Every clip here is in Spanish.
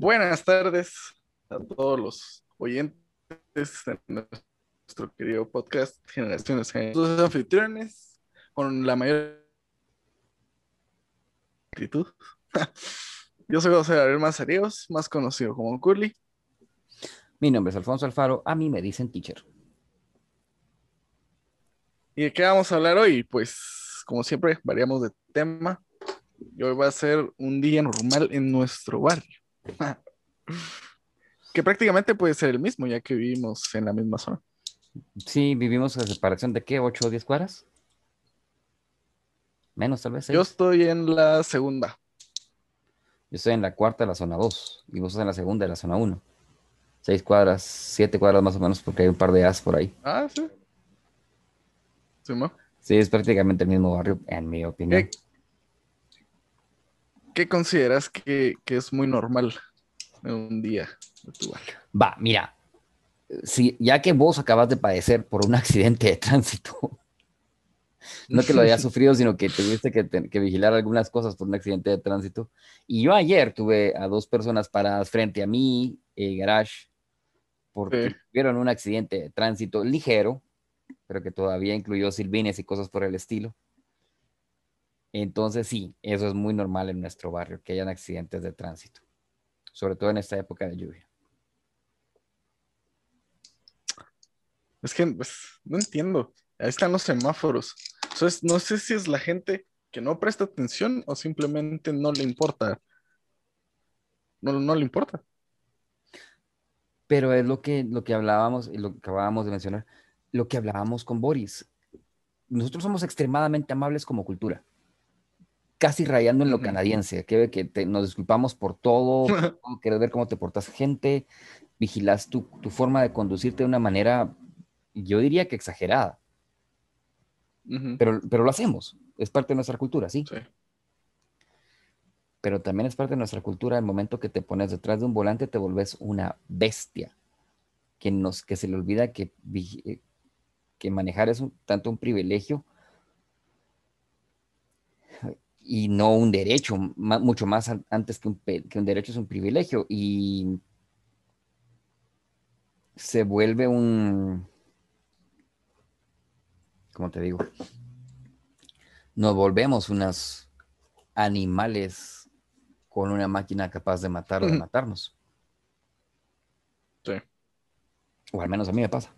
Buenas tardes a todos los oyentes de nuestro querido podcast Generaciones Sus anfitriones con la mayor actitud. Yo soy José Gabriel Mazaríos, más conocido como Curly. Mi nombre es Alfonso Alfaro, a mí me dicen teacher. ¿Y de qué vamos a hablar hoy? Pues, como siempre, variamos de tema. Y hoy va a ser un día normal en nuestro barrio. Que prácticamente puede ser el mismo, ya que vivimos en la misma zona. Sí, vivimos a separación de qué, 8 o 10 cuadras. Menos tal vez. Yo estoy en la segunda. Yo estoy en la cuarta de la zona 2 y vos estás en la segunda de la zona 1. Seis cuadras, siete cuadras más o menos, porque hay un par de as por ahí. Ah, sí. Sí, ¿no? Sí, es prácticamente el mismo barrio, en mi opinión. ¿Qué, qué consideras que, que, es muy normal en un día de tu barrio? Va, mira, si, ya que vos acabas de padecer por un accidente de tránsito, no que lo hayas sufrido, sino que tuviste que, que, vigilar algunas cosas por un accidente de tránsito. Y yo ayer tuve a dos personas paradas frente a mí, eh, garage, porque sí. tuvieron un accidente de tránsito ligero, pero que todavía incluyó silvines y cosas por el estilo. Entonces sí, eso es muy normal en nuestro barrio, que hayan accidentes de tránsito, sobre todo en esta época de lluvia. Es que pues, no entiendo. Ahí están los semáforos. Entonces, no sé si es la gente que no presta atención o simplemente no le importa. No, no le importa. Pero es lo que, lo que hablábamos y lo que acabábamos de mencionar, lo que hablábamos con Boris. Nosotros somos extremadamente amables como cultura, casi rayando en lo canadiense, que, que te, nos disculpamos por todo, quieres ver cómo te portas gente, vigilas tu, tu, forma de conducirte de una manera, yo diría que exagerada. Uh -huh. pero, pero lo hacemos, es parte de nuestra cultura, ¿sí? Sí. Pero también es parte de nuestra cultura el momento que te pones detrás de un volante, te volvés una bestia, que, nos, que se le olvida que, que manejar es un, tanto un privilegio y no un derecho, mucho más antes que un, que un derecho es un privilegio y se vuelve un, ¿cómo te digo? Nos volvemos unas animales con una máquina capaz de matar o de matarnos. Sí. O al menos a mí me pasa.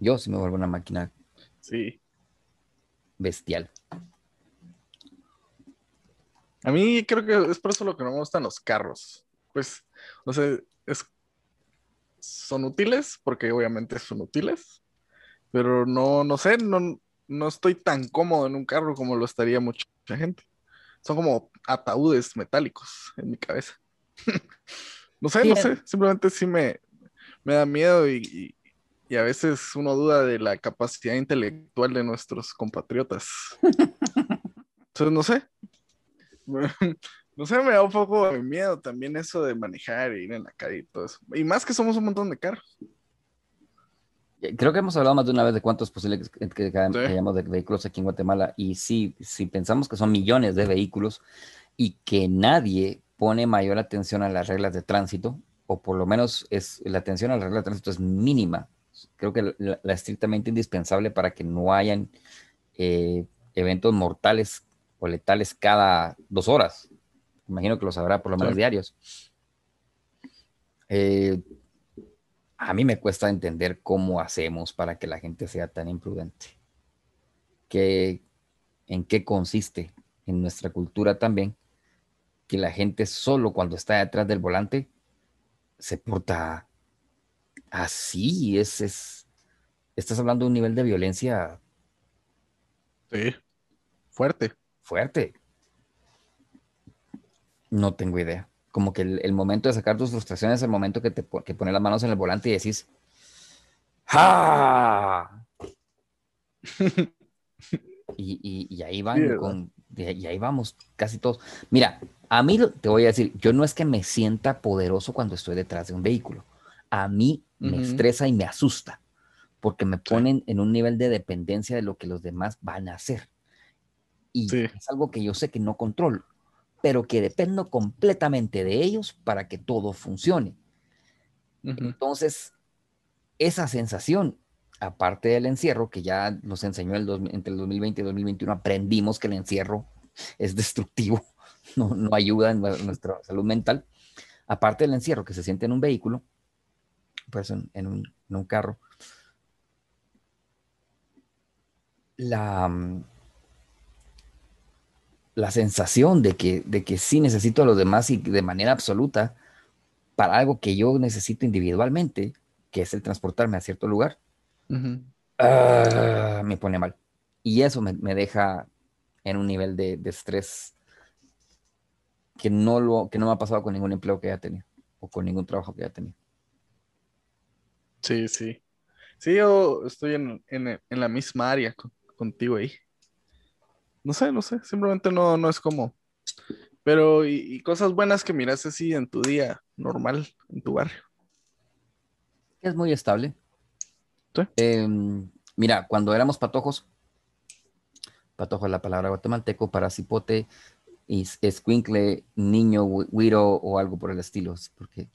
Yo sí me vuelvo una máquina. Sí. Bestial. A mí creo que es por eso lo que no me gustan los carros. Pues, no sé, es, son útiles, porque obviamente son útiles, pero no, no sé, no, no estoy tan cómodo en un carro como lo estaría mucha gente. Son como ataúdes metálicos en mi cabeza. no sé, no sé, simplemente sí me, me da miedo y, y, y, a veces uno duda de la capacidad intelectual de nuestros compatriotas. Entonces, no sé. No sé, me da un poco de miedo también eso de manejar e ir en la calle y todo eso. Y más que somos un montón de carros. Creo que hemos hablado más de una vez de cuántos posibles que, que, que sí. hayamos de vehículos aquí en Guatemala. Y sí, si pensamos que son millones de vehículos y que nadie pone mayor atención a las reglas de tránsito, o por lo menos es, la atención a las reglas de tránsito es mínima. Creo que la, la estrictamente indispensable para que no hayan eh, eventos mortales o letales cada dos horas. Imagino que los habrá por lo menos sí. diarios. Eh, a mí me cuesta entender cómo hacemos para que la gente sea tan imprudente. Que, ¿En qué consiste en nuestra cultura también que la gente solo cuando está detrás del volante se porta así? Es, es, estás hablando de un nivel de violencia. Sí, fuerte. Fuerte. No tengo idea como que el, el, momento de sacar tus frustraciones es el momento que te que pones las manos en el volante y decís ¡Ja! y, y, y, ahí van con, y ahí vamos casi todos. Mira, a mí te voy a decir, yo no es que me sienta poderoso cuando estoy detrás de un vehículo. A mí uh -huh. me estresa y me asusta porque me ponen sí. en un nivel de dependencia de lo que los demás van a hacer. Y sí. es algo que yo sé que no controlo pero que dependo completamente de ellos para que todo funcione. Entonces, esa sensación, aparte del encierro, que ya nos enseñó el entre el 2020 y el 2021, aprendimos que el encierro es destructivo, no, no ayuda en nuestra salud mental. Aparte del encierro que se siente en un vehículo, pues en, un, en un carro, la, mm, la sensación de que, de que sí necesito a los demás y de manera absoluta para algo que yo necesito individualmente, que es el transportarme a cierto lugar, ah, me pone mal. Y eso me, deja en un nivel de, estrés que no, lo, que no me ha pasado con ningún empleo que haya tenido o con ningún trabajo que haya tenido. Sí, sí. Sí, yo estoy en, la misma área contigo ahí. No sé, no sé, simplemente no, no es como. Pero, y, cosas buenas que miras así en tu día normal, en tu barrio. Es muy estable. Em, mira, cuando éramos patojos, patojo es la palabra guatemalteco, para cipote, y escuincle, niño, güiro o algo por el estilo, porque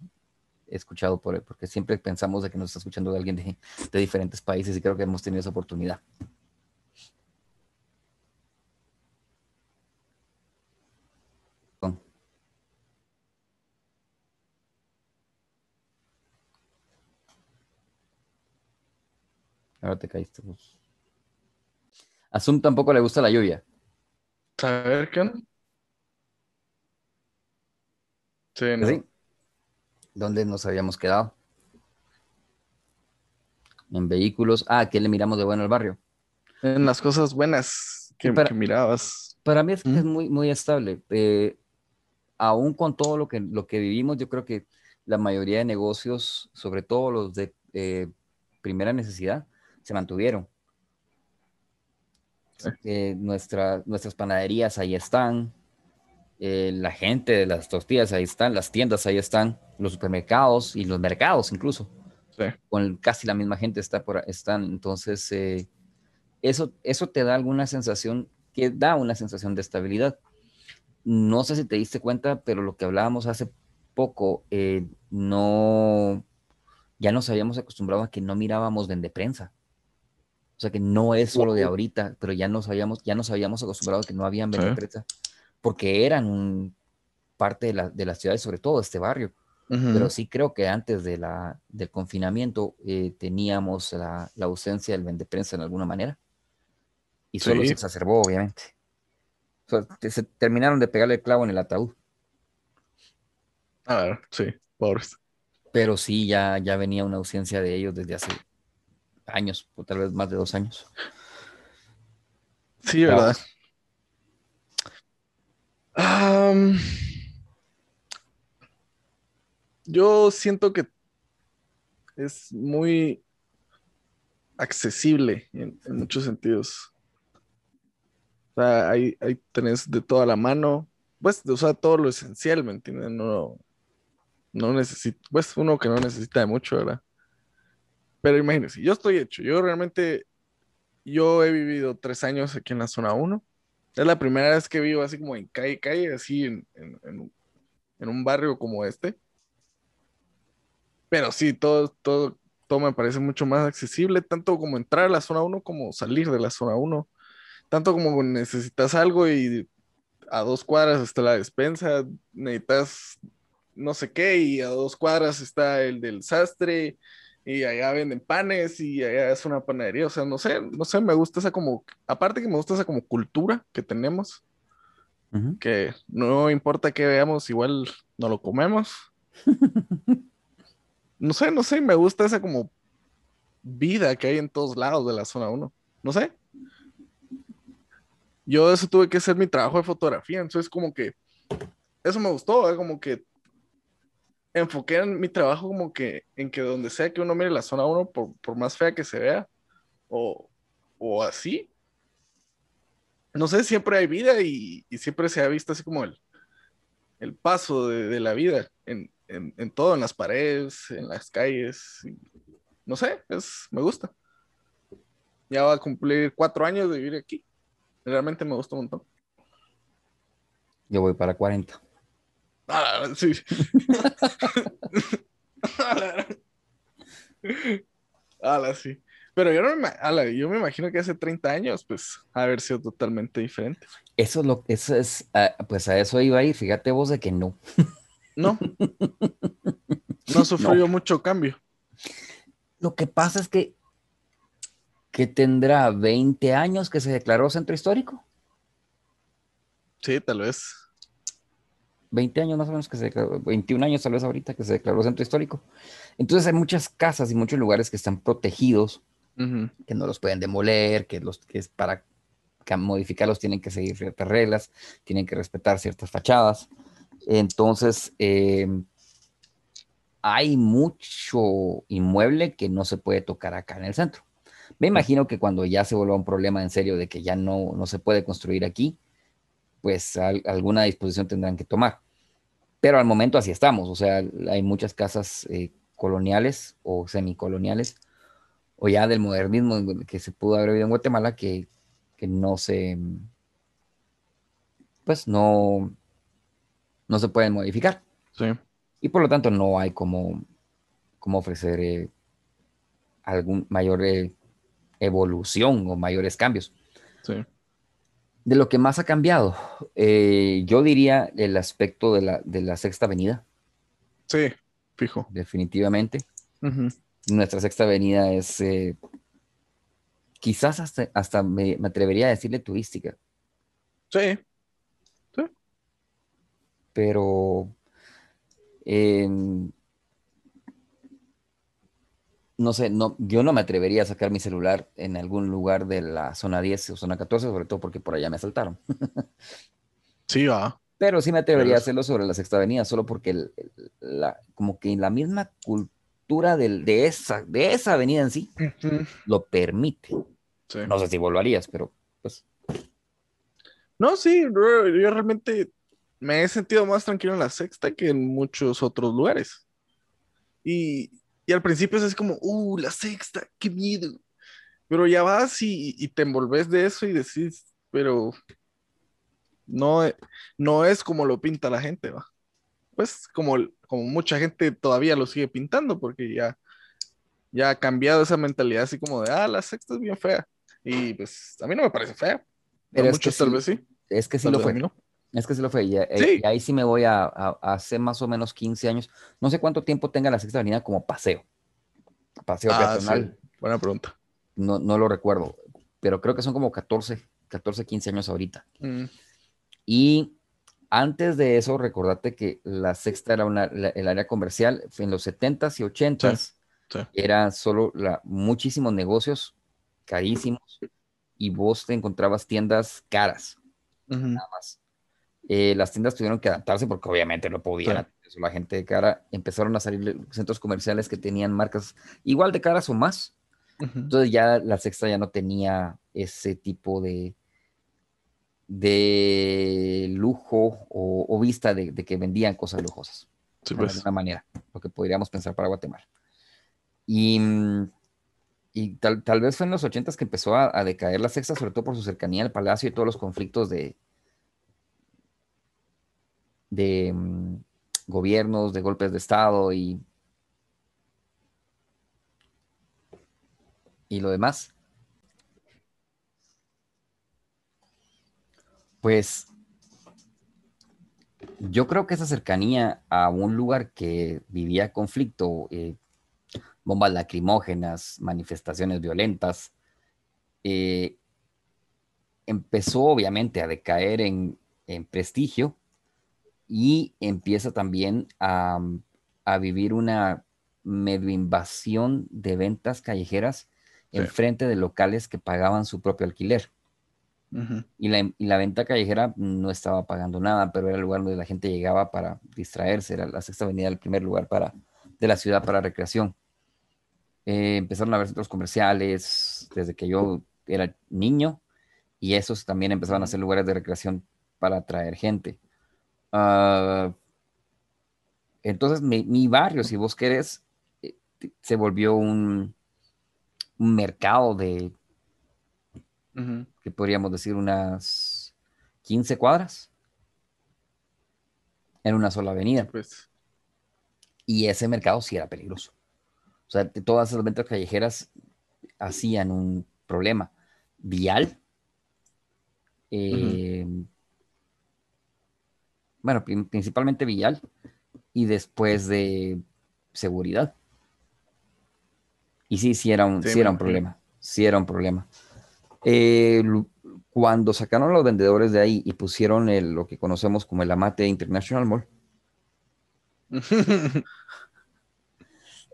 he escuchado por porque siempre pensamos de que nos está escuchando de alguien de, de diferentes países y creo que hemos tenido esa oportunidad. Ahora te caíste vos. A Zoom tampoco le gusta la lluvia. A ver, ¿qué Sí, ¿no? ¿Dónde nos habíamos quedado? En vehículos. Ah, ¿qué le miramos de bueno al barrio? En las cosas buenas que, mirabas. Para mí es, es muy, muy estable. Eh, aún con todo lo que, lo que vivimos, yo creo que la mayoría de negocios, sobre todo los de eh, primera necesidad, se mantuvieron. Eh, nuestras panaderías ahí están, eh, la gente de las tortillas ahí están, las tiendas ahí están, los supermercados y los mercados incluso. Con casi la misma gente está por, están. Entonces, eh, eso, eso te da alguna sensación, que da una sensación de estabilidad. No sé si te diste cuenta, pero lo que hablábamos hace poco, no, ya nos habíamos acostumbrado a que no mirábamos vende prensa. O sea que no es solo de ahorita, pero ya nos habíamos, ya nos habíamos acostumbrado a que no habían empresas porque eran un parte de la, de la ciudad, sobre todo este barrio. Pero sí creo que antes de la, del confinamiento eh, teníamos la, la, ausencia del vendeprensa en alguna manera. Y solo se exacerbó, obviamente. se terminaron de pegarle el clavo en el ataúd. A ver, sí, pobres. Pero sí, ya, ya venía una ausencia de ellos desde hace años, o tal vez más de dos años. Sí, ¿verdad? yo siento que es muy accesible en, muchos sentidos. O sea, ahí, tenés de toda la mano, pues, o sea, todo lo esencial, ¿me entiendes? No, no necesito, pues, uno que no necesita de mucho, ¿verdad? Pero imagínense, yo estoy hecho. Yo realmente, yo he vivido tres años aquí en la zona 1. Es la primera vez que vivo así como en calle, calle, así en, un barrio como este. Pero sí, todo, todo, todo me parece mucho más accesible, tanto como entrar a la zona 1 como salir de la zona 1. Tanto como necesitas algo y a dos cuadras está la despensa, necesitas no sé qué, y a dos cuadras está el del sastre, y allá venden panes y allá es una panadería, o sea, no sé, no sé, me gusta esa como, aparte que me gusta esa como cultura que tenemos, que no importa que veamos, igual no lo comemos. no sé, no sé, me gusta esa como vida que hay en todos lados de la zona 1, no sé. Yo eso tuve que hacer mi trabajo de fotografía, entonces como que eso me gustó, ¿eh? como que enfoqué en mi trabajo como que en que donde sea que uno mire la zona 1, por, más fea que se vea, o, así, no sé, siempre hay vida y, siempre se ha visto así como el, el paso de, la vida en, todo, en las paredes, en las calles. no sé, es, me gusta. Ya va a cumplir cuatro años de vivir aquí. Realmente me gusta un montón. Yo voy para 40. Ah, sí. Ala, sí. Pero yo, no me, yo me imagino que hace 30 años, pues, haber sido totalmente diferente. Eso es lo eso es, pues a eso iba a ir. Fíjate vos de que no. No. No sufrió mucho cambio. Lo que pasa es que, que tendrá 20 años que se declaró centro histórico. Sí, tal vez. 20 años más o menos que se declaró, 21 años tal vez ahorita que se declaró centro histórico. Entonces hay muchas casas y muchos lugares que están protegidos, que no los pueden demoler, que, los, que es para modificarlos tienen que seguir ciertas reglas, tienen que respetar ciertas fachadas. Entonces, eh, hay mucho inmueble que no se puede tocar acá en el centro. Me imagino que cuando ya se vuelva un problema en serio de que ya no, no se puede construir aquí, pues alguna disposición tendrán que tomar. Pero al momento así estamos, o sea, hay muchas casas eh, coloniales o semicoloniales o ya del modernismo que se pudo haber vivido en Guatemala que, que no se, pues no, no se pueden modificar. Sí. Y por lo tanto no hay como, como ofrecer eh, algún mayor eh, evolución o mayores cambios. Sí. De lo que más ha cambiado, eh, yo diría el aspecto de la, de la Sexta Avenida. Sí, fijo. Definitivamente. Nuestra Sexta Avenida es quizás hasta, hasta me, me, atrevería a decirle turística. Sí, pero em, no sé, no, yo no me atrevería a sacar mi celular en algún lugar de la zona 10 o zona 14, sobre todo porque por allá me asaltaron. sí, va. Pero sí me atrevería a hacerlo sobre la Sexta Avenida, solo porque la, como que la misma cultura del, de, esa, de esa avenida en sí lo permite. No sé si volverías, pero pues. No, sí, yo realmente me he sentido más tranquilo en la sexta que en muchos otros lugares. Y, al principio es así como, uh, la sexta, qué miedo. Pero ya vas y, te envolves de eso y decís, pero no, no es como lo pinta la gente, va. Pues como, como mucha gente todavía lo sigue pintando porque ya, ya ha cambiado esa mentalidad así como de, ah, la sexta es bien fea. Y pues a mí no me parece fea. Pero muchos tal vez sí. Es que sí lo fue. Es que se lo fue. Eh, y, ahí sí me voy a, hace más o menos 15 años. No sé cuánto tiempo tenga la Sexta Avenida como paseo. Paseo ah, Buena pregunta. No, no lo recuerdo, pero creo que son como 14, 14, 15 años ahorita. Mm. Y antes de eso, recordate que la Sexta era una, el área comercial en los 70s y 80s. Era solo la, muchísimos negocios carísimos y vos te encontrabas tiendas caras. Nada más. Eh, las tiendas tuvieron que adaptarse porque obviamente no podían. La gente de cara empezaron a salir centros comerciales que tenían marcas igual de caras o más. Entonces ya la sexta ya no tenía ese tipo de, de lujo o, vista de, que vendían cosas lujosas. De pues. alguna manera, lo que podríamos pensar para Guatemala. Y, y tal, tal, vez fue en los ochentas que empezó a, a, decaer la sexta, sobre todo por su cercanía al palacio y todos los conflictos de, de mm, gobiernos, de golpes de Estado y, y lo demás. Pues yo creo que esa cercanía a un lugar que vivía conflicto, eh, bombas lacrimógenas, manifestaciones violentas, eh, empezó obviamente a decaer en prestigio y empieza también a, vivir una medio invasión de ventas callejeras en frente de locales que pagaban su propio alquiler. y, la, venta callejera no estaba pagando nada, pero era el lugar donde la gente llegaba para distraerse, era la sexta avenida, el primer lugar para, de la ciudad para recreación. Eh, empezaron a haber centros comerciales desde que yo era niño y esos también empezaron a ser lugares de recreación para atraer gente. Ah, entonces, mi, barrio, si vos querés, eh, se volvió un, un mercado de, que podríamos decir, unas 15 cuadras. en una sola avenida. Pues. Y ese mercado sí era peligroso. O sea, todas esas ventas callejeras hacían un problema vial. Eh, bueno, principalmente vial y después de seguridad. Y sí, sí era un, sí, era un problema. Sí era un problema. Eh, cuando sacaron los vendedores de ahí y pusieron el, lo que conocemos como el Amate International Mall,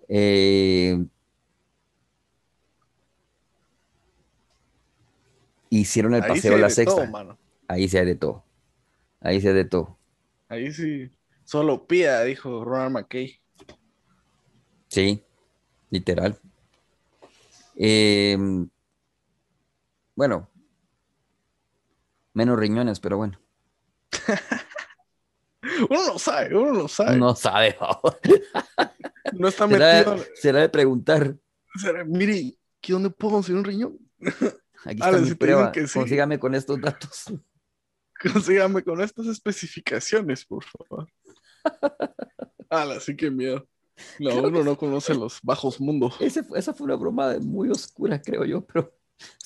eh, hicieron el paseo a la sexta. ahí se hay de todo. Ahí se hay de todo. Ahí sí. Solo pida, dijo Ronald McKay. Sí, literal. Em, bueno, menos riñones, pero bueno. uno no sabe, uno no sabe. No sabe, no está metido. Será, de preguntar. Será, mire, ¿dónde puedo conseguir un riñón? Aquí está mi prueba. Consígame con estos datos. Consígame con estas especificaciones, por favor. Ala, sí que miedo. No, uno no conoce los bajos mundos. esa fue una broma muy oscura, creo yo, pero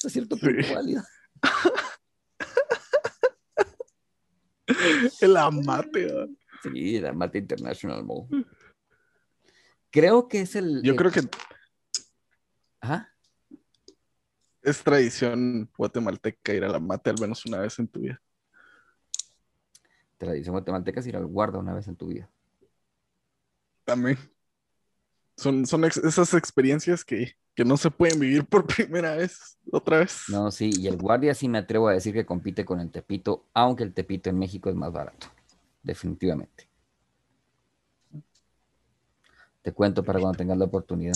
es cierto punto sí. válida. el amate. Sí, el amate International Mall. Creo que es el. Yo creo que. Ajá. Es tradición guatemalteca ir a la mate al menos una vez en tu vida. Tradición guatemalteca es ir al guarda una vez en tu vida. También. Son, son esas experiencias que, no se pueden vivir por primera vez, otra vez. No, sí, y el guardia sí me atrevo a decir que compite con el Tepito, aunque el Tepito en México es más barato, definitivamente. Te cuento para cuando tengas la oportunidad.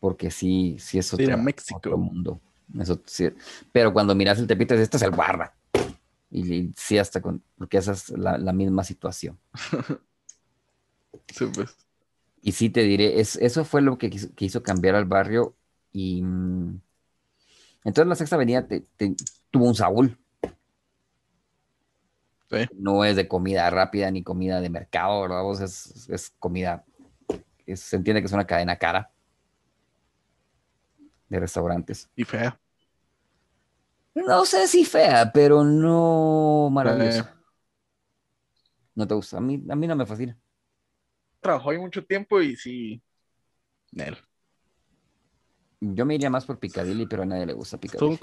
Porque sí, sí es otro, México. mundo. Pero cuando miras el Tepito, este es el guarda. Y, sí, hasta con, porque esa es la, la misma situación. sí, pues. Y sí te diré, es, eso fue lo que quiso, cambiar al barrio. Y mm, entonces la sexta avenida tuvo un Saúl. No es de comida rápida ni comida de mercado, ¿verdad? es, es, comida, se entiende que es una cadena cara de restaurantes. Y fea. No sé si fea, pero no maravillosa. No te gusta. A mí, a mí no me fascina trabajó ahí mucho tiempo y sí. Nel. Yo me iría más por Picadilly, pero a nadie le gusta Picadilly.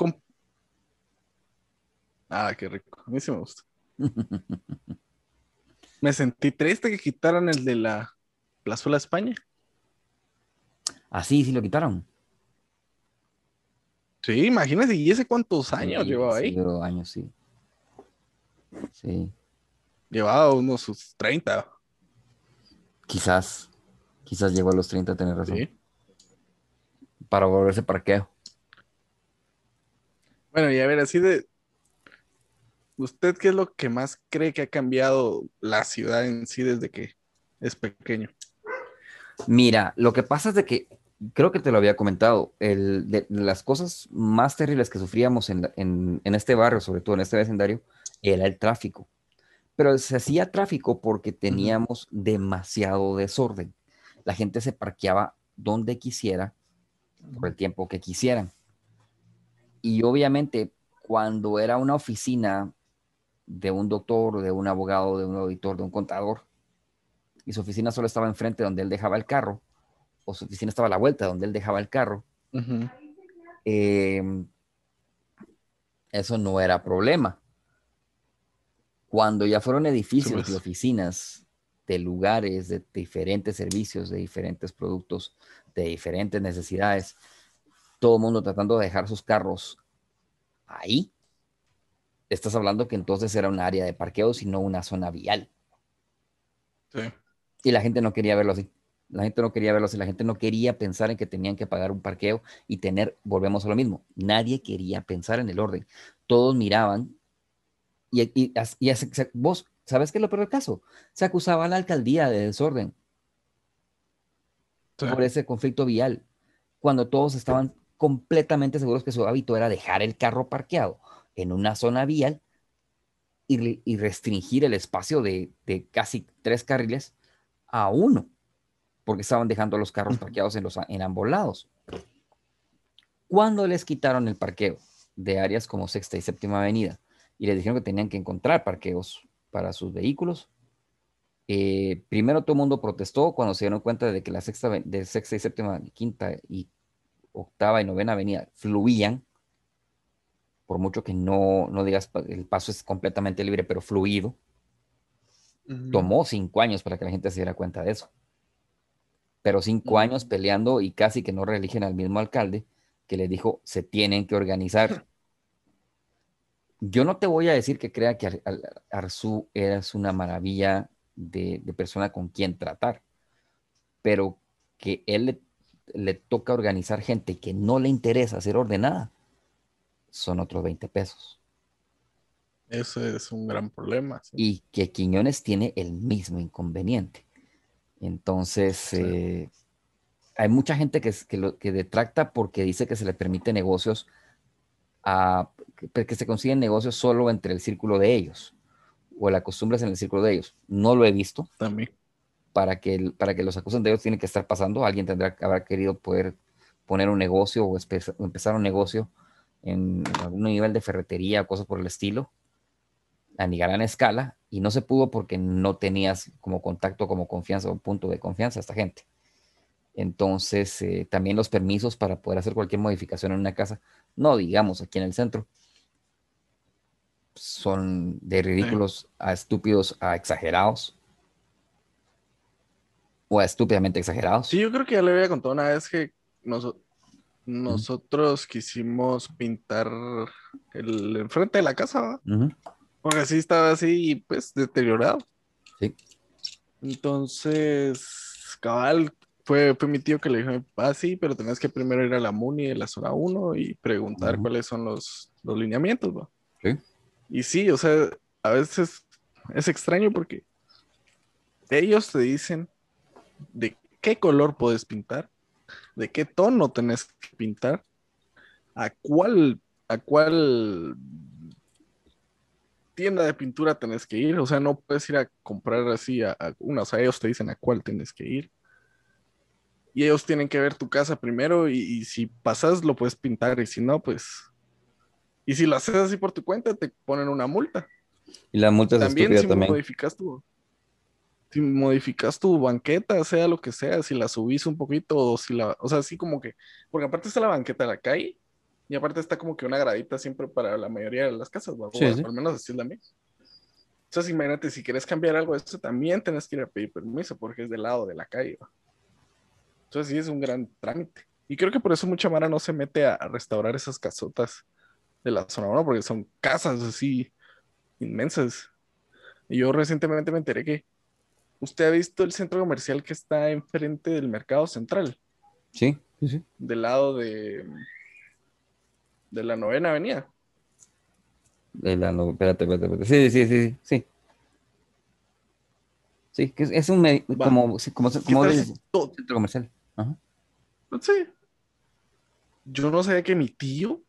Ah, qué rico. A mí sí me gusta. me sentí triste que quitaran el de la Plazuela España. Ah, sí, sí lo quitaron. Sí, imagínate, ¿y ese cuántos años llevaba ahí? Llevaba años, sí. Sí. Llevaba unos sus 30. Quizás, quizás llegó a los 30 a tener razón. Para volverse parqueo. Bueno, y a ver, así de. ¿Usted qué es lo que más cree que ha cambiado la ciudad en sí desde que es pequeño? Mira, lo que pasa es de que creo que te lo había comentado, el, de, las cosas más terribles que sufríamos en, en, este barrio, sobre todo en este vecindario, era el tráfico pero se hacía tráfico porque teníamos demasiado desorden. La gente se parqueaba donde quisiera, por el tiempo que quisieran. Y obviamente, cuando era una oficina de un doctor, de un abogado, de un auditor, de un contador, y su oficina solo estaba enfrente donde él dejaba el carro, o su oficina estaba a la vuelta donde él dejaba el carro, em, eso no era problema cuando ya fueron edificios y oficinas de lugares, de diferentes servicios, de diferentes productos, de diferentes necesidades, todo el mundo tratando de dejar sus carros ahí, estás hablando que entonces era un área de parqueo, sino una zona vial. Sí. Y la gente no quería verlo así. La gente no quería verlo así. La gente no quería pensar en que tenían que pagar un parqueo y tener, volvemos a lo mismo, nadie quería pensar en el orden. Todos miraban y, vos, ¿sabes qué es lo peor del caso? Se acusaba a la alcaldía de desorden por ese conflicto vial, cuando todos estaban completamente seguros que su hábito era dejar el carro parqueado en una zona vial y, restringir el espacio de, casi tres carriles a uno, porque estaban dejando los carros parqueados en, los, en ambos lados. Cuando les quitaron el parqueo de áreas como Sexta y Séptima Avenida y les dijeron que tenían que encontrar parqueos para sus vehículos, eh, primero todo el mundo protestó cuando se dieron cuenta de que la sexta, de sexta y séptima, quinta y octava y novena avenida fluían, por mucho que no, no digas el paso es completamente libre, pero fluido. Tomó cinco años para que la gente se diera cuenta de eso. Pero cinco años peleando y casi que no reeligen al mismo alcalde que le dijo se tienen que organizar. Yo no te voy a decir que crea que Arzu es una maravilla de, persona con quien tratar, pero que él le, toca organizar gente que no le interesa ser ordenada, son otros 20 pesos. Eso es un gran problema. Y que Quiñones tiene el mismo inconveniente. Entonces, eh, hay mucha gente que, que, lo, que detracta porque dice que se le permite negocios, a, que, que se consiguen negocios solo entre el círculo de ellos o la costumbre es en el círculo de ellos. No lo he visto. También. Para que, para que los acusen de ellos tiene que estar pasando. Alguien tendrá que haber querido poder poner un negocio o empezar un negocio en algún nivel de ferretería o cosas por el estilo a ni gran escala y no se pudo porque no tenías como contacto, como confianza o punto de confianza a esta gente. Entonces, eh, también los permisos para poder hacer cualquier modificación en una casa, no digamos aquí en el centro, son de ridículos a estúpidos a exagerados. O a estúpidamente exagerados. Sí, yo creo que ya le había contado una vez que nosotros quisimos pintar el enfrente de la casa, porque así estaba así, pues deteriorado. Sí. Entonces, cabal, fue, fue mi tío que le dijo, ah, sí, pero tenías que primero ir a la MUNI de la zona 1 y preguntar cuáles son los, los lineamientos, Sí. Y sí, o sea, a veces es extraño porque ellos te dicen de qué color puedes pintar, de qué tono tenés que pintar, a cuál, a cuál tienda de pintura tenés que ir. O sea, no puedes ir a comprar así a, una, o sea, ellos te dicen a cuál tienes que ir. Y ellos tienen que ver tu casa primero y, y si pasas lo puedes pintar y si no, pues y si lo haces así por tu cuenta, te ponen una multa. Y la multa es también si modificas tu si modificas tu banqueta, sea lo que sea, si la subís un poquito o si la, o sea, así como que, porque aparte está la banqueta de la calle y aparte está como que una gradita siempre para la mayoría de las casas, ¿no? al menos así es la mía. Entonces imagínate, si quieres cambiar algo de eso, también tienes que ir a pedir permiso porque es del lado de la calle. Entonces sí es un gran trámite. Y creo que por eso mucha Mara no se mete a restaurar esas casotas de la zona 1, porque son casas así inmensas. Y yo recientemente me enteré que usted ha visto el centro comercial que está enfrente del mercado central. Sí, sí, sí. Del lado de, de la novena avenida. De la no, espérate, espérate, espérate. Sí, sí, sí, sí. Sí, que es, un como, como, como centro comercial. Ajá. Sí. Yo no sabía que mi tío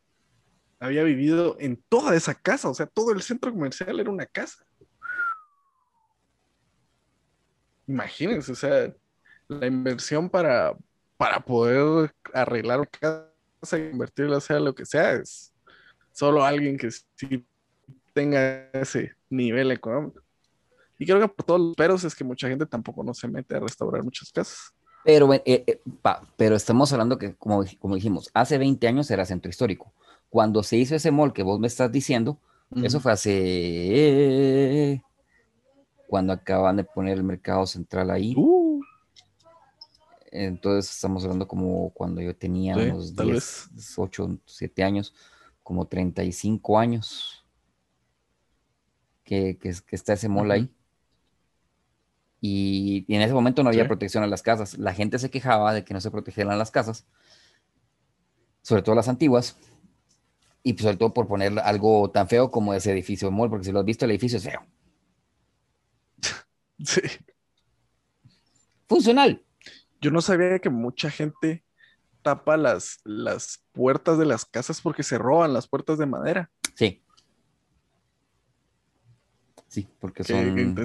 había vivido en toda esa casa, o sea, todo el centro comercial era una casa. Imagínense, o sea, la inversión para, para poder arreglar casa y invertirla, sea lo que sea, es solo alguien que sí tenga ese nivel económico. Y creo que por todos los peros es que mucha gente tampoco no se mete a restaurar muchas casas. Pero, eh, eh, pero estamos hablando que, como, como dijimos, hace 20 años era centro histórico. Cuando se hizo ese mall que vos me estás diciendo, eso fue hace... Cuando acaban de poner el mercado central ahí. Uh. Entonces estamos hablando como cuando yo tenía unos 10, 8, 7 años, como 35 años que, que, está ese mall ahí. Y, en ese momento no había protección a las casas. La gente se quejaba de que no se protegieran las casas, sobre todo las antiguas, y pues, sobre todo por poner algo tan feo como ese edificio mall, porque si lo has visto, el edificio es feo. Sí. Funcional. Yo no sabía que mucha gente tapa las, las puertas de las casas porque se roban las puertas de madera. Sí. Sí, porque son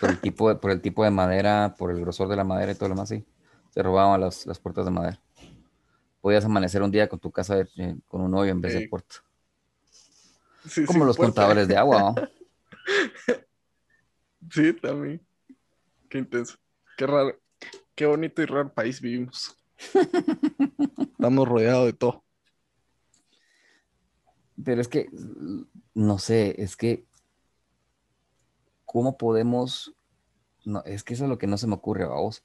por el, tipo de, por el tipo de madera, por el grosor de la madera y todo lo demás, sí. Se robaban las, las puertas de madera. Podías amanecer un día con tu casa eh, con un hoyo en vez de puerta. Como los contadores de agua, ¿no? Sí, también. Qué intenso. Qué raro. Qué bonito y raro país vivimos. Estamos rodeados de todo. Pero es que, no sé, es que, ¿cómo podemos? No, es que eso es lo que no se me ocurre a vos.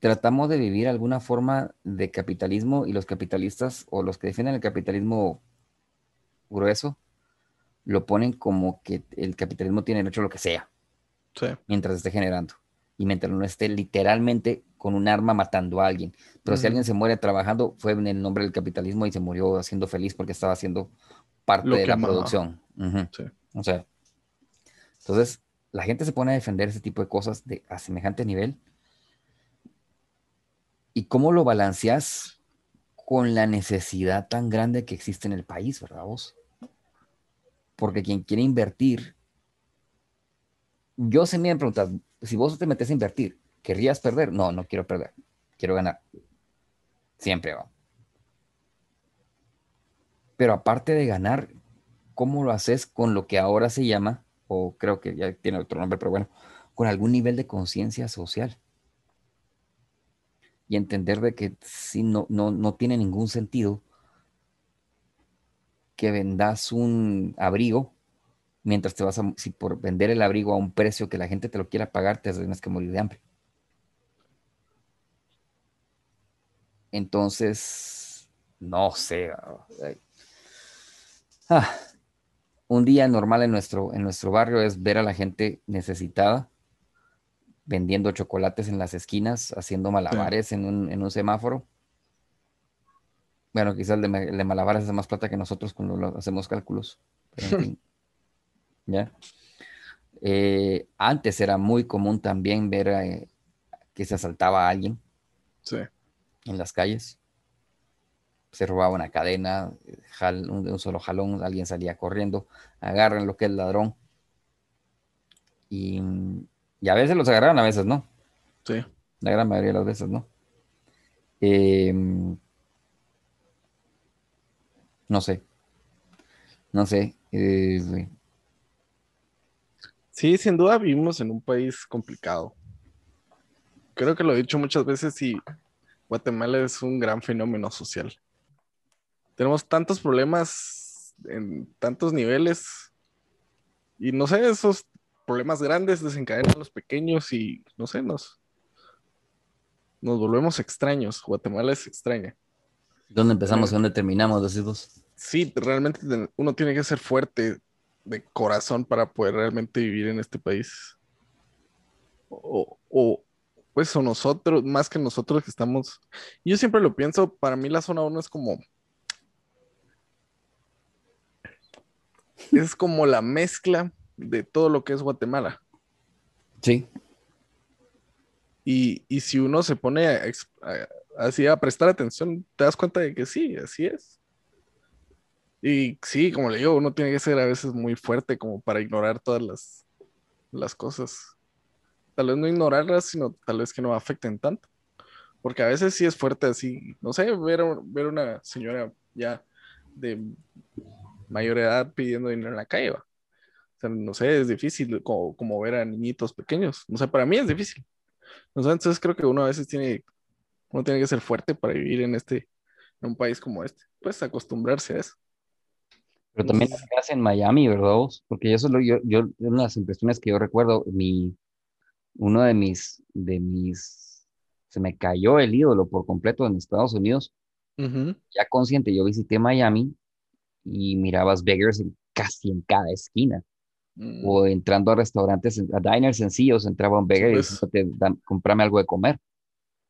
Tratamos de vivir alguna forma de capitalismo y los capitalistas o los que defienden el capitalismo grueso lo ponen como que el capitalismo tiene derecho a lo que sea. Mientras esté generando. Y mientras no esté literalmente con un arma matando a alguien. Pero si alguien se muere trabajando, fue en el nombre del capitalismo y se murió haciendo feliz porque estaba haciendo parte de la producción. O sea, entonces la gente se pone a defender ese tipo de cosas de, a semejante nivel. ¿Y cómo lo balanceas con la necesidad tan grande que existe en el país, verdad vos? Porque quien quiere invertir, yo se me preguntas, si vos te metes a invertir, ¿querrías perder? No, no quiero perder, quiero ganar. Siempre va. Pero aparte de ganar, ¿cómo lo haces con lo que ahora se llama, o creo que ya tiene otro nombre, pero bueno, con algún nivel de conciencia social? Y entender de que si no, no, no tiene ningún sentido que vendas un abrigo mientras te vas a, si por vender el abrigo a un precio que la gente te lo quiera pagar, te tienes que morir de hambre. Entonces, no sé. Ah, un día normal en nuestro, en nuestro barrio es ver a la gente necesitada vendiendo chocolates en las esquinas, haciendo malabares en, un, en un semáforo bueno, quizás el de, Malabares hace más plata que nosotros cuando hacemos cálculos. ¿Ya? Eh, antes era muy común también ver eh, que se asaltaba a alguien en las calles. Se robaba una cadena, un, un, solo jalón, alguien salía corriendo, agarran lo que es ladrón. Y, y, a veces los agarraron, a veces no. Sí. La gran mayoría de las veces no. Eh, no sé. No sé. Eh, sí, sin duda vivimos en un país complicado. Creo que lo he dicho muchas veces y Guatemala es un gran fenómeno social. Tenemos tantos problemas en tantos niveles y no sé, esos problemas grandes desencadenan los pequeños y no sé, nos, nos volvemos extraños. Guatemala es extraña. ¿Dónde empezamos y dónde terminamos, dos? Sí, realmente uno tiene que ser fuerte de corazón para poder realmente vivir en este país. O, o pues o nosotros, más que nosotros que estamos. Yo siempre lo pienso, para mí la zona 1 es como. Es como la mezcla de todo lo que es Guatemala. Sí. Y, y si uno se pone a, así a prestar atención, te das cuenta de que sí, así es. Y sí, como le digo, uno tiene que ser a veces muy fuerte como para ignorar todas las, las cosas. Tal vez no ignorarlas, sino tal vez que no afecten tanto. Porque a veces sí es fuerte así, no sé, ver, ver una señora ya de mayor edad pidiendo dinero en la calle, sea, no sé, es difícil como, como ver a niñitos pequeños. No sé, para mí es difícil. entonces creo que uno a veces tiene uno tiene que ser fuerte para vivir en este, en un país como este. Pues acostumbrarse a eso. Pero también se hace en Miami, ¿verdad? Porque eso es lo, yo, yo, una de las impresiones que yo recuerdo, mi, uno de mis, de mis, se me cayó el ídolo por completo en Estados Unidos. Ya consciente, yo visité Miami y mirabas beggars casi en cada esquina. Mm. O entrando a restaurantes, a diners sencillos, entraba un beggar y pues. te comprame algo de comer.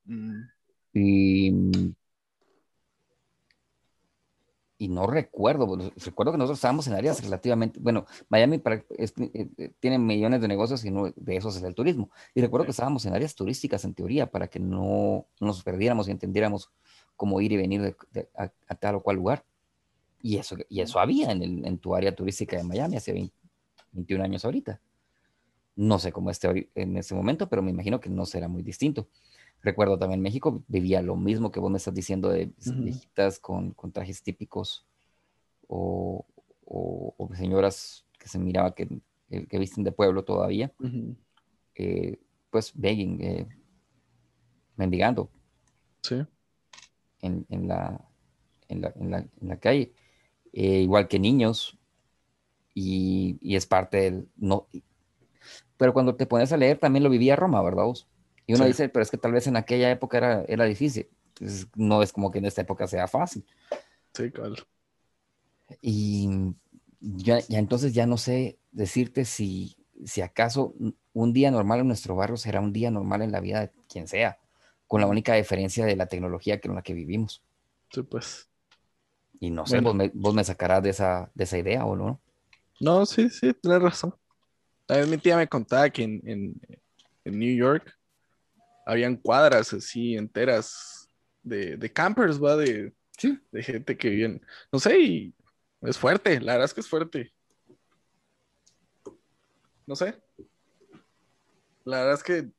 Mm. Y, y no recuerdo, recuerdo que nosotros estábamos en áreas relativamente, bueno, Miami eh, eh, tiene millones de negocios y uno de esos es el turismo. Y recuerdo que estábamos en áreas turísticas en teoría para que no, nos perdiéramos y entendiéramos cómo ir y venir a, tal o cual lugar. Y eso, y eso había en, el, en tu área turística de Miami hace 21 años ahorita. No sé cómo esté en este momento, pero me imagino que no será muy distinto. Recuerdo también México vivía lo mismo que vos me estás diciendo de viejitas con, trajes típicos o, señoras que se miraba que, que visten de pueblo todavía, eh, pues begging, eh, mendigando. Sí. En, la, en, la, calle. Eh, igual que niños. Y, y, es parte del... No, pero cuando te pones a leer, también lo vivía Roma, ¿verdad vos? Y uno dice, pero es que tal vez en aquella época era, era difícil. no es como que en esta época sea fácil. Sí, claro. Y ya, ya entonces ya no sé decirte si, si acaso un día normal en nuestro barrio será un día normal en la vida de quien sea, con la única diferencia de la tecnología que en la que vivimos. Sí, pues. Y no sé, vos, me, vos, me, sacarás de esa, de esa idea o no. No, sí, sí, tienes razón. A mi tía me contaba que en, en, en New York habían cuadras así enteras de, de campers, va, de, de gente que viene, no sé, y es fuerte, la verdad es que es fuerte. No sé. La verdad es que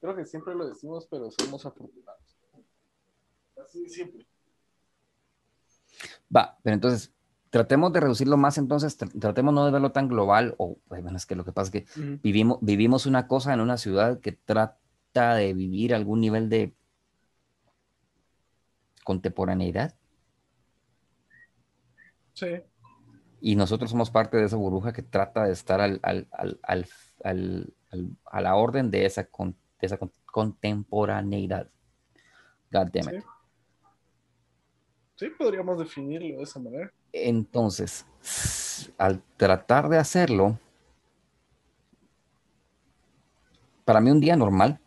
creo que siempre lo decimos, pero somos afortunados. Así siempre. Va, pero entonces, tratemos de reducirlo más entonces, tratemos no de verlo tan global, o bueno, es que lo que pasa es que vivimos, vivimos una cosa en una ciudad que trata de vivir algún nivel de contemporaneidad. Sí. Y nosotros somos parte de esa burbuja que trata de estar al, a la orden de esa, esa contemporaneidad. God damn it. sí, podríamos definirlo de esa manera. Entonces, al tratar de hacerlo, para mí un día normal,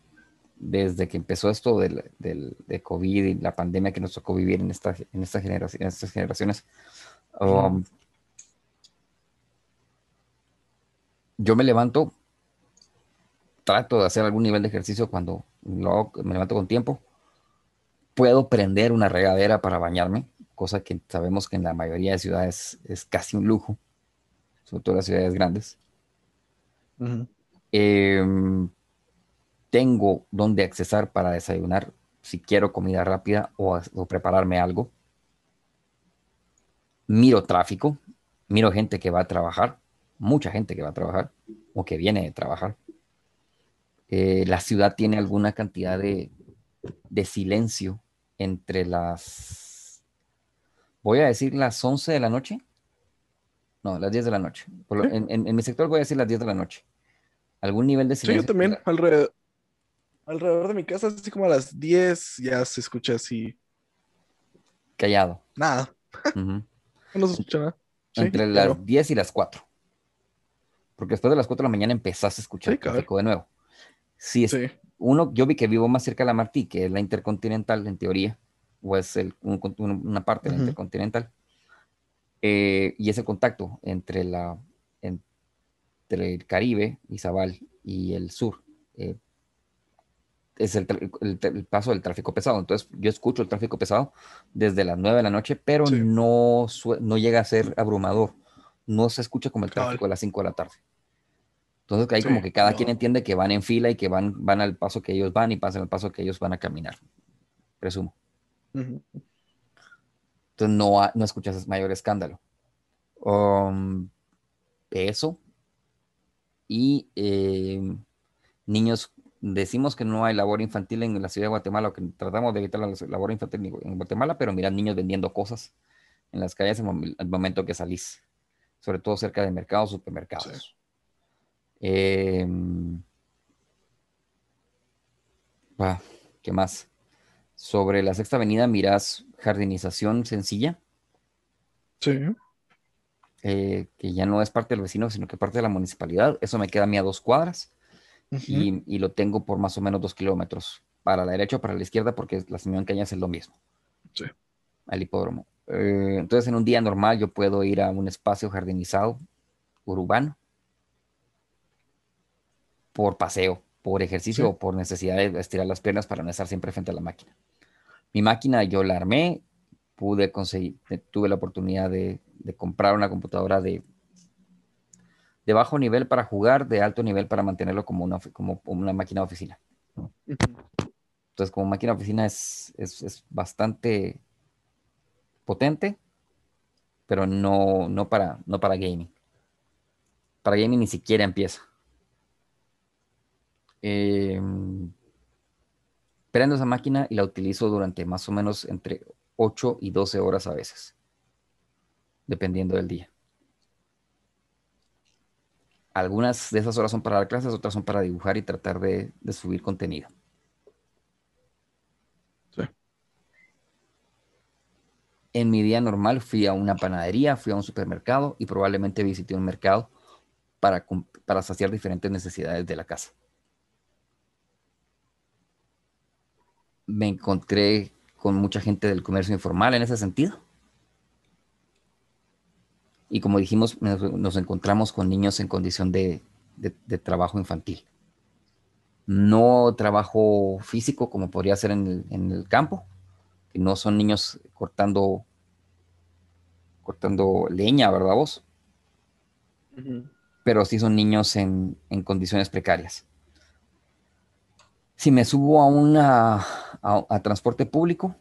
desde que empezó esto del, de COVID y la pandemia que nos tocó vivir en, esta, en, esta generación, en estas generaciones, um, yo me levanto, trato de hacer algún nivel de ejercicio cuando me levanto con tiempo. Puedo prender una regadera para bañarme cosa que sabemos que en la mayoría de ciudades es casi un lujo, sobre todo en las ciudades grandes. Em, tengo donde accesar para desayunar si quiero comida rápida o, prepararme algo. Miro tráfico, miro gente que va a trabajar, mucha gente que va a trabajar o que viene de trabajar. Eh, la ciudad tiene alguna cantidad de, de silencio entre las voy a decir las 11 de la noche. No, las 10 de la noche. en, mi sector voy a decir las 10 de la noche. ¿Algún nivel de silencio? Sí, yo también, alrededor, alrededor de mi casa, así como a las 10 ya se escucha así. Callado. Nada. no se escucha nada. Entre las 10 y las 4. Porque después de las 4 de la mañana empezás a escuchar el tráfico de nuevo. Sí, es, uno, yo vi que vivo más cerca de la Martí, que es la intercontinental en teoría o es el, una parte intercontinental. Eh, y es el contacto entre, la, entre el Caribe, Izabal, y el sur. Eh, es el, paso del tráfico pesado. Entonces, yo escucho el tráfico pesado desde las 9 de la noche, pero no, no llega a ser abrumador. No se escucha como el tráfico de las 5 de la tarde. Entonces, ahí como que cada quien entiende que van en fila y que van, van al paso que ellos van y pasan al paso que ellos van a caminar. Presumo. Entonces no, no escuchas mayor escándalo. Um, eso. Y em, niños, decimos que no hay labor infantil en la ciudad de Guatemala, o que tratamos de evitar la labor infantil en Guatemala, pero miran niños vendiendo cosas en las calles el momento que salís, sobre todo cerca de mercados, supermercados. Em, ¿Qué más? Sobre la Sexta Avenida miras jardinización sencilla. Sí. Eh, que ya no es parte del vecino, sino que parte de la municipalidad. Eso me queda a mí a dos cuadras y, lo tengo por más o menos dos kilómetros para la derecha o para la izquierda, porque la Simeón Cañas es lo mismo. Sí. Al hipódromo. Eh, entonces, en un día normal, yo puedo ir a un espacio jardinizado urbano por paseo por ejercicio o por necesidad de estirar las piernas para no estar siempre frente a la máquina. Mi máquina yo la armé, pude conseguir, tuve la oportunidad de, comprar una computadora de, de bajo nivel para jugar, de alto nivel para mantenerlo como una, como una máquina de oficina. Entonces, como máquina de oficina es, es, bastante potente, pero no, no, para, no para gaming. Para gaming ni siquiera empieza. Eh, prendo esa máquina y la utilizo durante más o menos entre 8 y 12 horas a veces, dependiendo del día. Algunas de esas horas son para dar clases, otras son para dibujar y tratar de, subir contenido. En mi día normal fui a una panadería, fui a un supermercado y probablemente visité un mercado para, para saciar diferentes necesidades de la casa. Me encontré con mucha gente del comercio informal en ese sentido. Y como dijimos, nos, encontramos con niños en condición de, trabajo infantil. No trabajo físico como podría ser en el, campo, que no son niños cortando, cortando leña, ¿verdad vos? Pero sí son niños en, en condiciones precarias si me subo a, una, a, transporte público,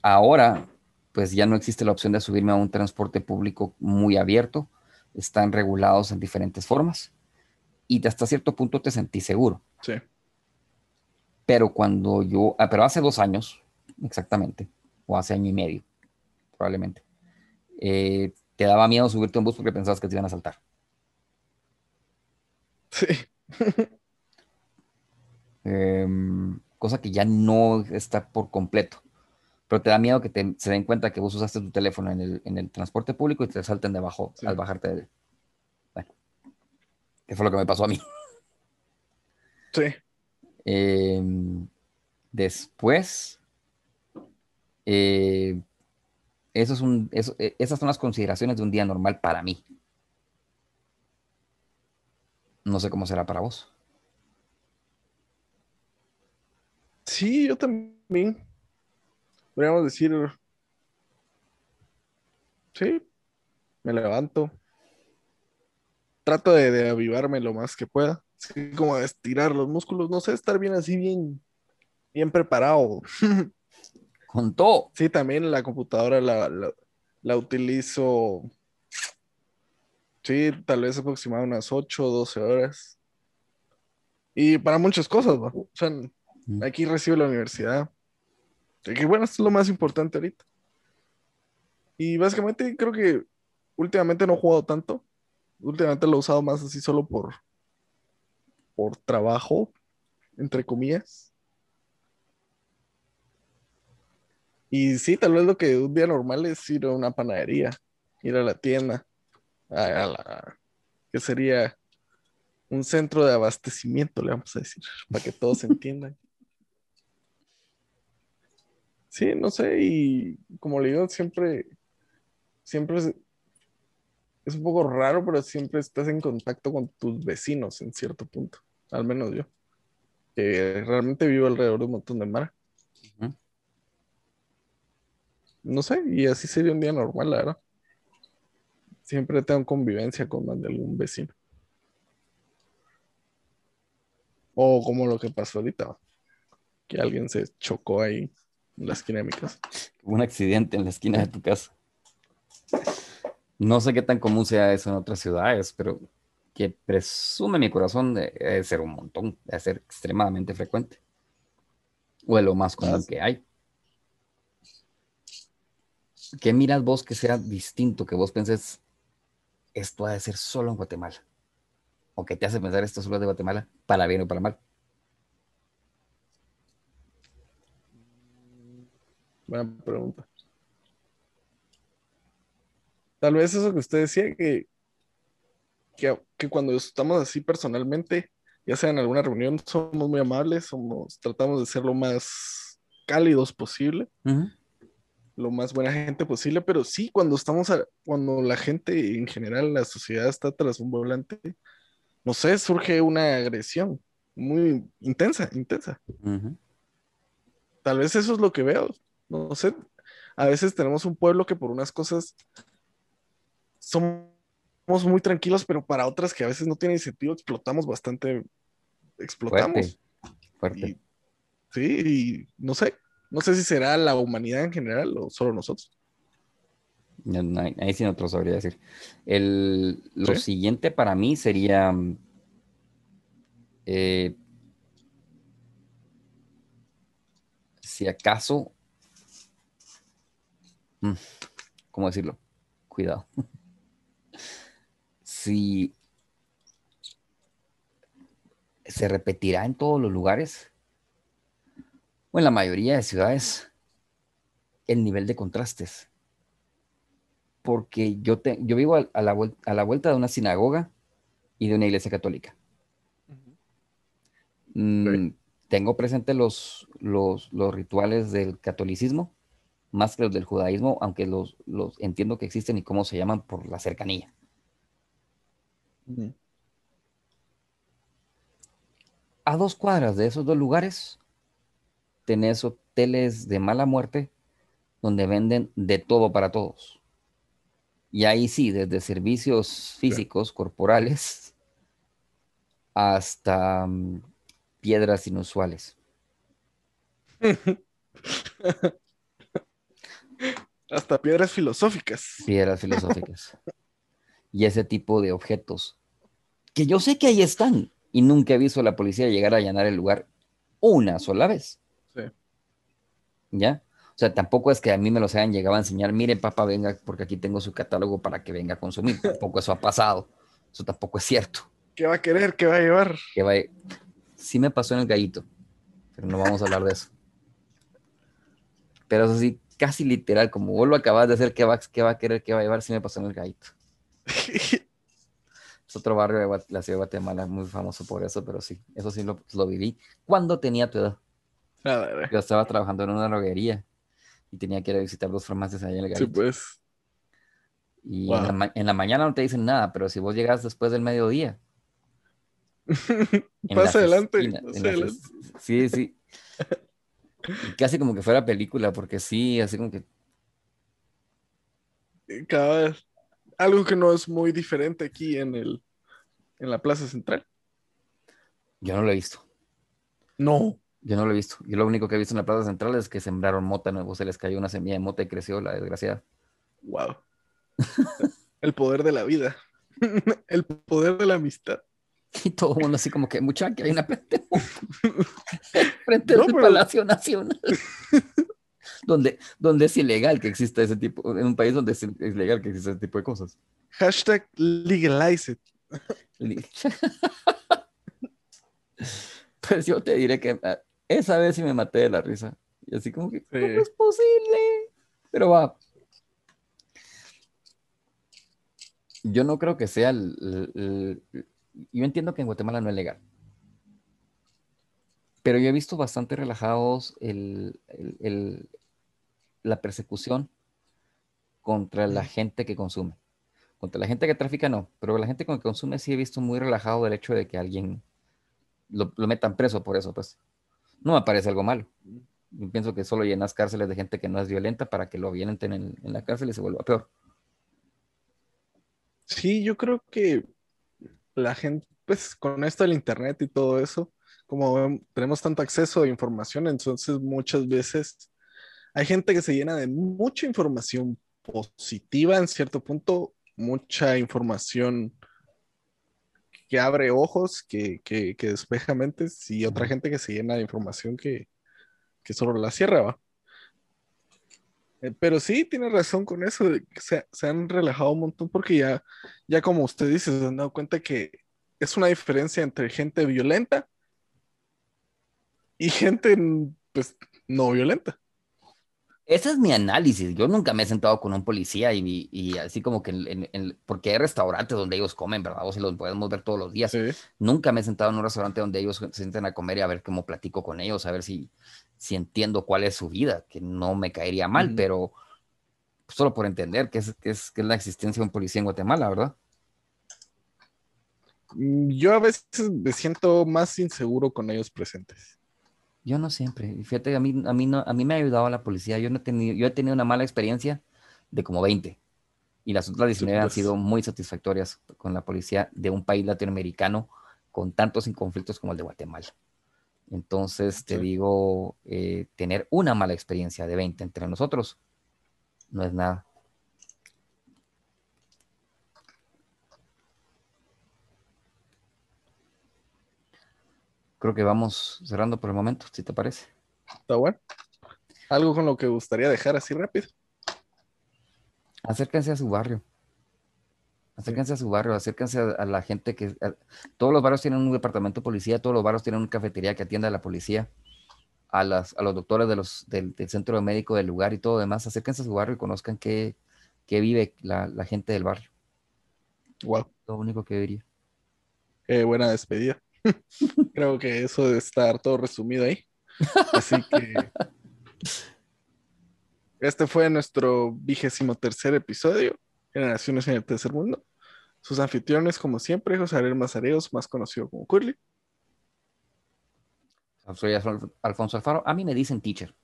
ahora pues ya no existe la opción de subirme a un transporte público muy abierto, están regulados en diferentes formas y hasta cierto punto te sentí seguro. Sí. Pero cuando yo, ah, pero hace dos años, exactamente, o hace año y medio, probablemente, eh, te daba miedo subirte a un bus porque pensabas que te iban a saltar. Sí. Em, cosa que ya no está por completo. Pero te da miedo que se den cuenta que vos usaste tu teléfono en el, transporte público y te salten debajo al bajarte de... Bueno, que fue lo que me pasó a mí. Sí. Em, después, eh, eso es un, e, esas son las consideraciones de un día normal para mí. No sé cómo será para vos. Sí, yo también. Podríamos decir, sí, me levanto. Trato de, avivarme lo más que pueda. Así como de estirar los músculos, no sé, estar bien así, bien, bien preparado. Con todo. Sí, también la computadora la, utilizo, sí, tal vez aproximadamente unas 8 o 12 horas. Y para muchas cosas, ¿no? O sea, Aquí recibo la universidad. Que bueno, esto es lo más importante ahorita. Y básicamente creo que últimamente no he jugado tanto. Últimamente lo he usado más así solo por, por trabajo, entre comillas. Y sí, tal vez lo que un día normal es ir a una panadería, ir a la tienda, a, la, que sería un centro de abastecimiento, le vamos a decir, para que todos entiendan. Sí, no sé, y como le digo, siempre, siempre es, un poco raro, pero siempre estás en contacto con tus vecinos en cierto punto, al menos yo, que realmente vivo alrededor de un montón de mar. No sé, y así sería un día normal, la verdad. Siempre tengo convivencia con algún vecino. O como lo que pasó ahorita, que alguien se chocó ahí en la esquina de mi casa. Un accidente en la esquina de tu casa. No sé qué tan común sea eso en otras ciudades, pero que presume mi corazón de, ser un montón, de ser extremadamente frecuente. O de lo más común que hay. ¿Qué miras vos que sea distinto, que vos penses, esto ha de ser solo en Guatemala? ¿O que te hace pensar esto solo de Guatemala, para bien o para mal? Buena pregunta. Tal vez eso que usted decía, que, que, cuando estamos así personalmente, ya sea en alguna reunión, somos muy amables, somos, tratamos de ser lo más cálidos posible, lo más buena gente posible, pero sí, cuando estamos, cuando la gente en general, la sociedad está tras un volante, no sé, surge una agresión muy intensa, intensa. Tal vez eso es lo que veo. No sé, a veces tenemos un pueblo que por unas cosas somos muy tranquilos, pero para otras que a veces no tienen sentido, explotamos bastante. Explotamos. Fuerte. sí, y no sé. No sé si será la humanidad en general o solo nosotros. ahí sí no te lo sabría decir. El, lo siguiente para mí sería. Eh, si acaso. Mm, ¿Cómo decirlo? Cuidado. si se repetirá en todos los lugares, o en la mayoría de ciudades, el nivel de contrastes. Porque yo, te, yo vivo a, la, a la vuelta de una sinagoga y de una iglesia católica. Mm, tengo presente los, los, rituales del catolicismo, más que los del judaísmo, aunque los, los entiendo que existen y cómo se llaman por la cercanía. A dos cuadras de esos dos lugares tenés hoteles de mala muerte donde venden de todo para todos. Y ahí sí, desde servicios físicos, corporales, hasta mm, piedras inusuales. hasta piedras filosóficas. Piedras filosóficas. y ese tipo de objetos. Que yo sé que ahí están y nunca he visto a la policía llegar a allanar el lugar una sola vez. ¿Ya? O sea, tampoco es que a mí me los hayan llegado a enseñar, mire papá, venga, porque aquí tengo su catálogo para que venga a consumir. Tampoco eso ha pasado. Eso tampoco es cierto. ¿Qué va a querer? ¿Qué va a llevar? ¿Qué va Sí me pasó en el gallito, pero no vamos a hablar de eso. Pero eso sí, casi literal, como vos lo acabas de hacer, ¿qué va, qué va a querer? ¿Qué va a llevar? Sí me pasó en el gallito. es otro barrio de la ciudad de Guatemala, muy famoso por eso, pero sí, eso sí lo, lo viví. ¿Cuándo tenía tu edad? Yo estaba trabajando en una droguería y tenía que ir a visitar dos farmacias allá en el Sí, pues. Y en, la, mañana no te dicen nada, pero si vos llegas después del mediodía. Pasa adelante. sí, sí. casi como que fuera película, porque sí, así como que. Cada vez. Algo que no es muy diferente aquí en el en la Plaza Central. Yo no lo he visto. No. Yo no lo he visto. Yo lo único que he visto en la Plaza Central es que sembraron mota nuevo, se les cayó una semilla de mota y creció la desgraciada. Wow. el poder de la vida. el poder de la amistad. Y todo el mundo así como que, muchacha, que hay una frente, frente del Palacio Nacional. donde, donde es ilegal que exista ese tipo, en un país donde es ilegal que exista ese tipo de cosas. Hashtag legalize it. pues yo te diré que ah, esa vez sí me maté de la risa. Y así como que, ¿cómo es posible? Pero va. Yo no creo que sea el, Yo entiendo que en Guatemala no es legal. Pero yo he visto bastante relajados el, la persecución contra la gente que consume. Contra la gente que trafica no, pero la gente que consume sí he visto muy relajado el hecho de que alguien lo, lo metan preso por eso, pues no me parece algo malo. Yo pienso que solo llenas cárceles de gente que no es violenta para que lo violenten en, en la cárcel y se vuelva peor. Sí, yo creo que la gente, pues con esto del internet y todo eso, como tenemos tanto acceso a información, entonces muchas veces hay gente que se llena de mucha información positiva en cierto punto, mucha información que abre ojos, que, que, que despeja mentes, y otra gente que se llena de información que, que solo la cierra, ¿va? Eh, pero sí, tiene razón con eso, se, se, han relajado un montón porque ya, ya como usted dice, se han dado cuenta que es una diferencia entre gente violenta y gente pues, no violenta. Ese es mi análisis. Yo nunca me he sentado con un policía y, y así como que, en, porque hay restaurantes donde ellos comen, ¿verdad? O si los podemos ver todos los días. Nunca me he sentado en un restaurante donde ellos se sienten a comer y a ver cómo platico con ellos, a ver si, si entiendo cuál es su vida, que no me caería mal, pero solo por entender qué es, qué es, qué es la existencia de un policía en Guatemala, ¿verdad? Mm, yo a veces me siento más inseguro con ellos presentes. Yo no siempre. Fíjate, a mí, a mí, no, a mí me ha ayudado la policía. Yo, no he tenido, yo he tenido una mala experiencia de como 20. Y las otras 19 han sido muy satisfactorias con la policía de un país latinoamericano con tantos conflictos como el de Guatemala. Entonces, te digo, eh, tener una mala experiencia de 20 entre nosotros no es nada. Creo que vamos cerrando por el momento, si te parece. Está bueno. ¿Algo con lo que gustaría dejar así rápido? Acérquense a su barrio. Acérquense a su barrio, acérquense a, la gente que... todos los barrios tienen un departamento de policía, todos los barrios tienen una cafetería que atiende a la policía, a, las, a los doctores de los, del, centro médico del lugar y todo demás. Acérquense a su barrio y conozcan qué, vive la, gente del barrio. Wow. Lo único que diría. Qué buena despedida. Creo que eso debe estar todo resumido ahí. Así que... Este fue nuestro vigésimo tercer episodio, Generaciones en el Tercer Mundo. Sus anfitriones, como siempre, José Ariel Mazareos, más conocido como Curly. Soy Alfonso Alfaro. A mí me dicen teacher.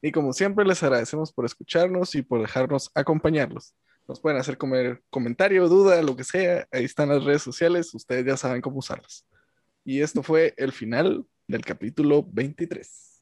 Y como siempre, les agradecemos por escucharnos y por dejarnos acompañarlos. Nos pueden hacer comer comentario, duda, lo que sea. Ahí están las redes sociales. Ustedes ya saben cómo usarlas. Y esto fue el final del capítulo 23.